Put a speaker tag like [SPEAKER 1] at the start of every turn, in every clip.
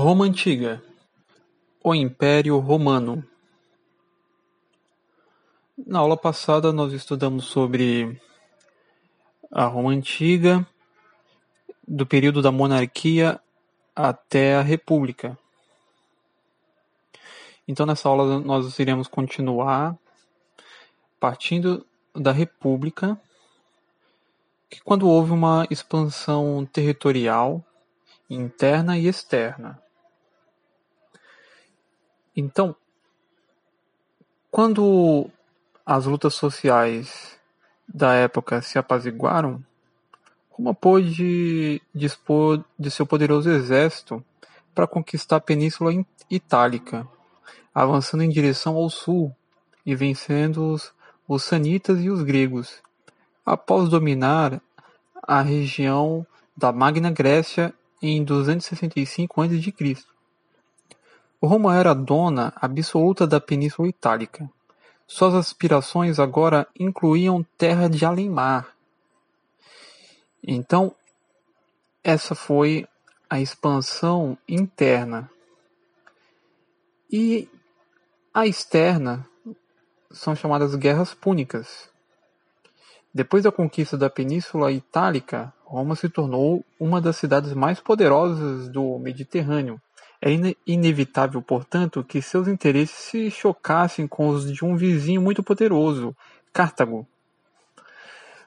[SPEAKER 1] Roma Antiga O Império Romano Na aula passada nós estudamos sobre a Roma Antiga, do período da monarquia até a República. Então nessa aula nós iremos continuar partindo da República, que quando houve uma expansão territorial interna e externa. Então, quando as lutas sociais da época se apaziguaram, Roma pôde dispor de seu poderoso exército para conquistar a Península Itálica, avançando em direção ao sul e vencendo os, os sanitas e os gregos, após dominar a região da Magna Grécia em 265 a.C. Roma era dona absoluta da Península Itálica. Suas aspirações agora incluíam terra de além-mar. Então, essa foi a expansão interna. E a externa são chamadas guerras púnicas. Depois da conquista da Península Itálica, Roma se tornou uma das cidades mais poderosas do Mediterrâneo. É inevitável, portanto, que seus interesses se chocassem com os de um vizinho muito poderoso, Cartago.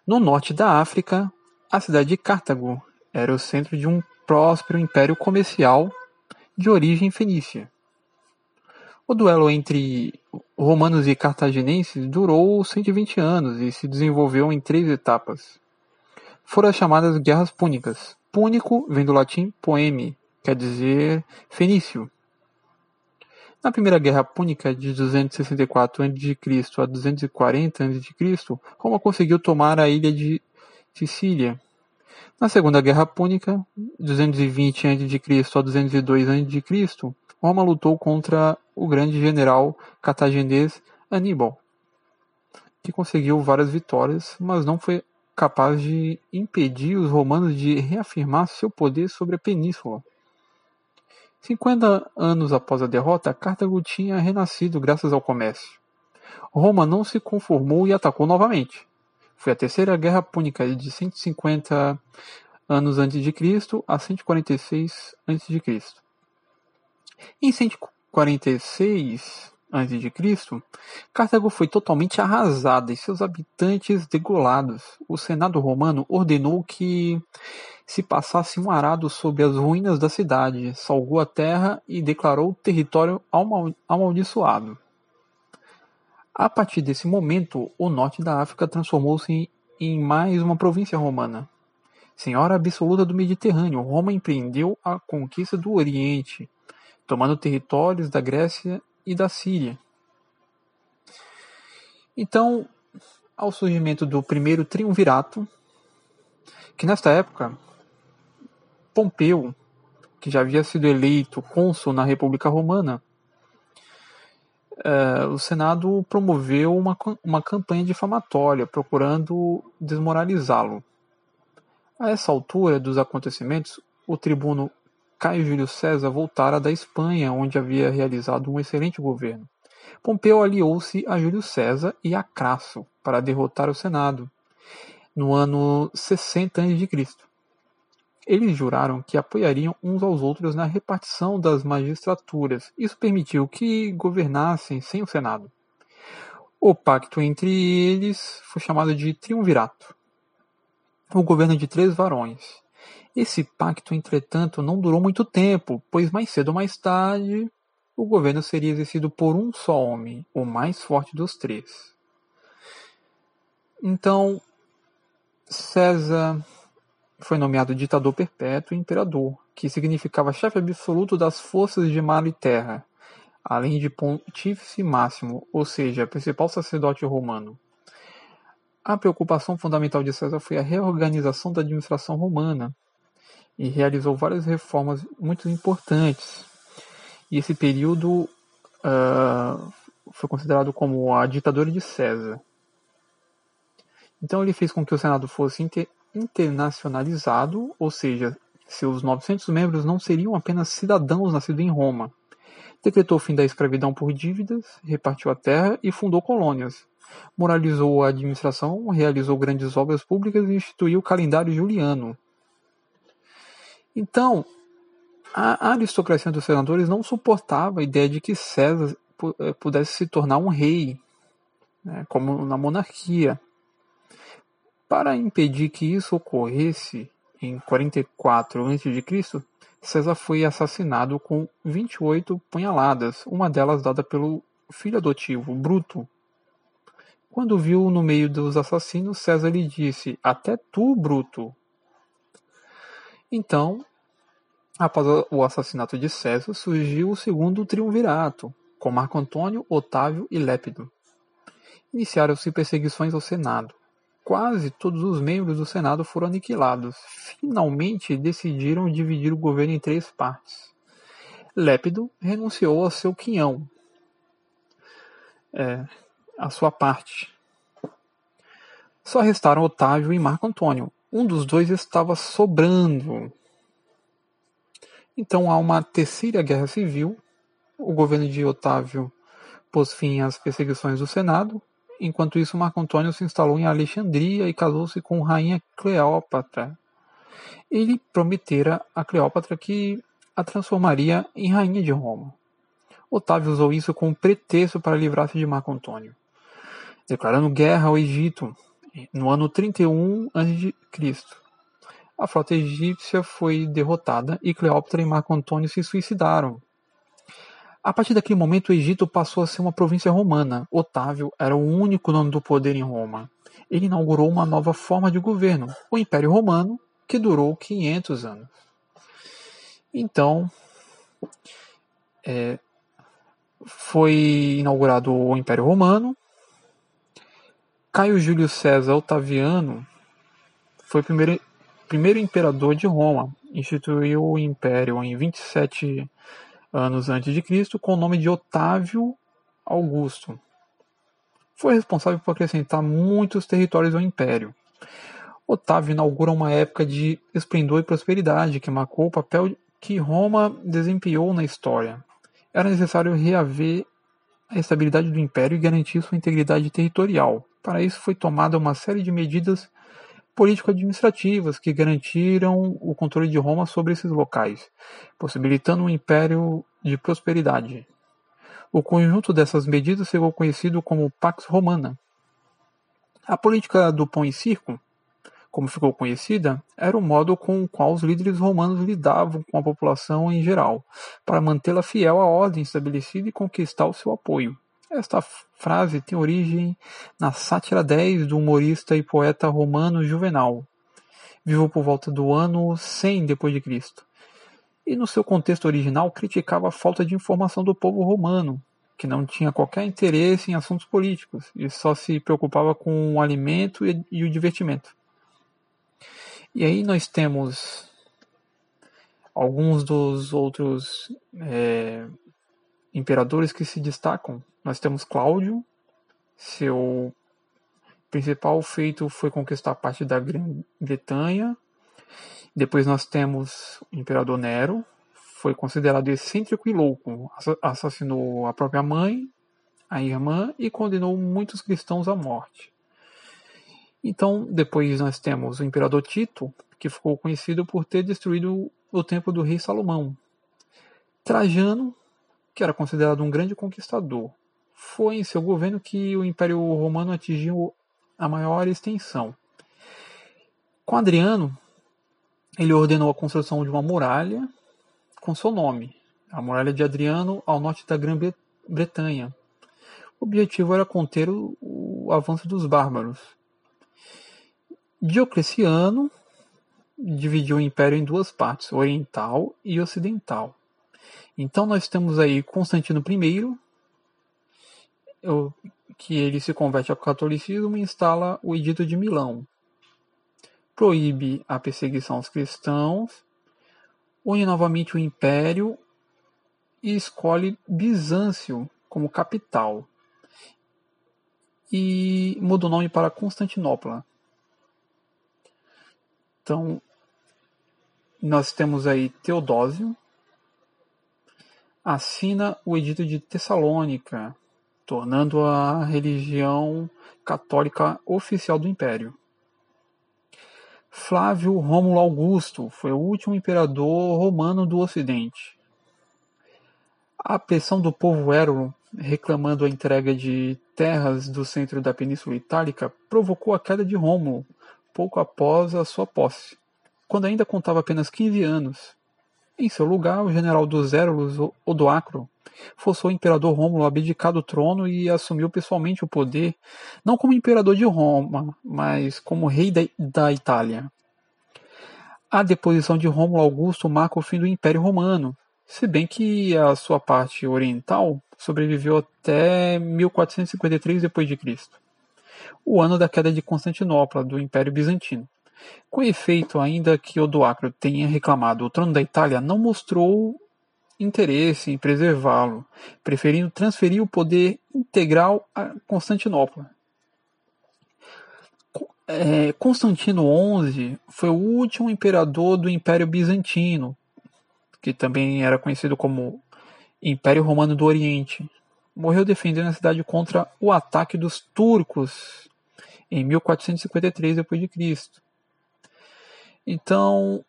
[SPEAKER 1] No norte da África, a cidade de Cartago era o centro de um próspero império comercial de origem fenícia. O duelo entre romanos e cartaginenses durou 120 anos e se desenvolveu em três etapas foram as chamadas Guerras Púnicas. Púnico vem do latim poeme, quer dizer fenício. Na Primeira Guerra Púnica, de 264 a.C. a 240 a.C., Roma conseguiu tomar a ilha de Sicília. Na Segunda Guerra Púnica, 220 a.C. a 202 a.C., Roma lutou contra o grande general cartaginês Aníbal, que conseguiu várias vitórias, mas não foi capaz de impedir os romanos de reafirmar seu poder sobre a península. Cinquenta anos após a derrota, Cartago tinha renascido graças ao comércio. Roma não se conformou e atacou novamente. Foi a terceira guerra púnica de 150 anos antes de Cristo a 146 antes de Cristo. Em 146 a.C., Cartago foi totalmente arrasada e seus habitantes degolados. O Senado romano ordenou que se passasse um arado sobre as ruínas da cidade, salgou a terra e declarou o território amaldiçoado. A partir desse momento, o norte da África transformou-se em mais uma província romana. Senhora absoluta do Mediterrâneo, Roma empreendeu a conquista do Oriente, tomando territórios da Grécia e da Síria. Então, ao surgimento do primeiro triunvirato, que nesta época Pompeu, que já havia sido eleito cônsul na República Romana, uh, o Senado promoveu uma, uma campanha difamatória procurando desmoralizá-lo. A essa altura dos acontecimentos, o tribuno Caio Júlio César voltara da Espanha, onde havia realizado um excelente governo. Pompeu aliou-se a Júlio César e a Crasso para derrotar o Senado, no ano 60 a.C. Eles juraram que apoiariam uns aos outros na repartição das magistraturas. Isso permitiu que governassem sem o Senado. O pacto entre eles foi chamado de Triunvirato. O governo de três varões, esse pacto, entretanto, não durou muito tempo, pois mais cedo ou mais tarde o governo seria exercido por um só homem, o mais forte dos três. Então, César foi nomeado ditador perpétuo e imperador, que significava chefe absoluto das forças de mar e terra, além de pontífice máximo, ou seja, principal sacerdote romano. A preocupação fundamental de César foi a reorganização da administração romana, e realizou várias reformas muito importantes. E esse período uh, foi considerado como a ditadura de César. Então ele fez com que o Senado fosse inter internacionalizado, ou seja, seus 900 membros não seriam apenas cidadãos nascidos em Roma. Decretou o fim da escravidão por dívidas, repartiu a terra e fundou colônias. Moralizou a administração, realizou grandes obras públicas e instituiu o calendário juliano. Então, a aristocracia dos senadores não suportava a ideia de que César eh, pudesse se tornar um rei, né, como na monarquia. Para impedir que isso ocorresse, em 44 a.C., César foi assassinado com 28 punhaladas, uma delas dada pelo filho adotivo, Bruto. Quando viu no meio dos assassinos, César lhe disse: Até tu, Bruto. Então, após o assassinato de César, surgiu o segundo triunvirato, com Marco Antônio, Otávio e Lépido. Iniciaram-se perseguições ao Senado. Quase todos os membros do Senado foram aniquilados. Finalmente decidiram dividir o governo em três partes. Lépido renunciou ao seu quinhão, é, a sua parte. Só restaram Otávio e Marco Antônio. Um dos dois estava sobrando. Então há uma terceira guerra civil. O governo de Otávio pôs fim às perseguições do Senado, Enquanto isso, Marco Antônio se instalou em Alexandria e casou-se com rainha Cleópatra. Ele prometera a Cleópatra que a transformaria em rainha de Roma. Otávio usou isso como pretexto para livrar-se de Marco Antônio, declarando guerra ao Egito no ano 31 a.C. A frota egípcia foi derrotada e Cleópatra e Marco Antônio se suicidaram. A partir daquele momento, o Egito passou a ser uma província romana. Otávio era o único nome do poder em Roma. Ele inaugurou uma nova forma de governo, o Império Romano, que durou 500 anos. Então, é, foi inaugurado o Império Romano. Caio Júlio César Otaviano foi o primeiro, primeiro imperador de Roma. Instituiu o império em 27 anos antes de Cristo, com o nome de Otávio Augusto. Foi responsável por acrescentar muitos territórios ao império. Otávio inaugura uma época de esplendor e prosperidade que marcou o papel que Roma desempenhou na história. Era necessário reaver a estabilidade do império e garantir sua integridade territorial. Para isso foi tomada uma série de medidas político-administrativas que garantiram o controle de Roma sobre esses locais, possibilitando um império de prosperidade. O conjunto dessas medidas ficou conhecido como Pax Romana. A política do pão e circo, como ficou conhecida, era o modo com o qual os líderes romanos lidavam com a população em geral, para mantê-la fiel à ordem estabelecida e conquistar o seu apoio. Esta frase tem origem na Sátira 10 do humorista e poeta romano Juvenal, vivo por volta do ano 100 d.C. E no seu contexto original criticava a falta de informação do povo romano, que não tinha qualquer interesse em assuntos políticos e só se preocupava com o alimento e o divertimento. E aí nós temos alguns dos outros é, imperadores que se destacam nós temos Cláudio, seu principal feito foi conquistar parte da Grã-Bretanha. Depois nós temos o imperador Nero, foi considerado excêntrico e louco, assassinou a própria mãe, a irmã e condenou muitos cristãos à morte. Então, depois nós temos o imperador Tito, que ficou conhecido por ter destruído o templo do rei Salomão. Trajano, que era considerado um grande conquistador, foi em seu governo que o Império Romano atingiu a maior extensão. Com Adriano, ele ordenou a construção de uma muralha com seu nome, a Muralha de Adriano, ao norte da Grã-Bretanha. O objetivo era conter o, o avanço dos bárbaros. Diocleciano dividiu o império em duas partes, oriental e ocidental. Então nós temos aí Constantino I, que ele se converte ao catolicismo e instala o Edito de Milão. Proíbe a perseguição aos cristãos, une novamente o império e escolhe Bizâncio como capital. E muda o nome para Constantinopla. Então, nós temos aí Teodósio, assina o Edito de Tessalônica, tornando a religião católica oficial do Império. Flávio Rômulo Augusto foi o último imperador romano do Ocidente. A pressão do povo érulo, reclamando a entrega de terras do centro da Península Itálica, provocou a queda de Rômulo pouco após a sua posse, quando ainda contava apenas 15 anos. Em seu lugar, o general dos Érulos, Odoacro, forçou o imperador Rômulo a abdicar do trono e assumiu pessoalmente o poder, não como imperador de Roma, mas como rei da Itália. A deposição de Rômulo Augusto marca o fim do Império Romano, se bem que a sua parte oriental sobreviveu até 1453 d.C., o ano da queda de Constantinopla do Império Bizantino. Com efeito, ainda que Odoacro tenha reclamado o trono da Itália, não mostrou interesse em preservá-lo, preferindo transferir o poder integral a Constantinopla. É, Constantino XI foi o último imperador do Império Bizantino, que também era conhecido como Império Romano do Oriente. Morreu defendendo a cidade contra o ataque dos turcos em 1453 d.C. Então,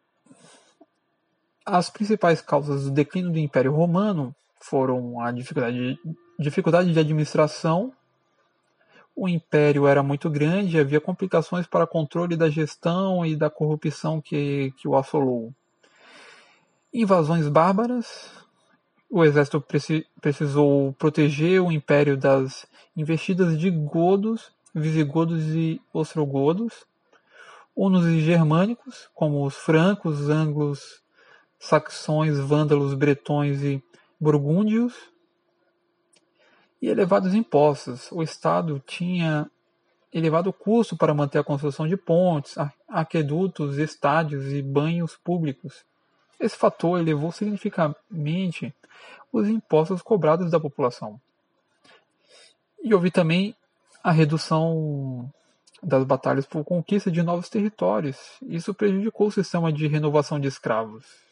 [SPEAKER 1] as principais causas do declínio do Império Romano foram a dificuldade, dificuldade de administração, o império era muito grande, havia complicações para controle da gestão e da corrupção que, que o assolou. Invasões bárbaras, o exército preci, precisou proteger o império das investidas de godos, visigodos e ostrogodos, hunos e germânicos, como os francos, anglos, saxões, vândalos, bretões e burgúndios, e elevados impostos. O Estado tinha elevado custo para manter a construção de pontes, aquedutos, estádios e banhos públicos. Esse fator elevou significativamente os impostos cobrados da população. E houve também a redução das batalhas por conquista de novos territórios. Isso prejudicou o sistema de renovação de escravos.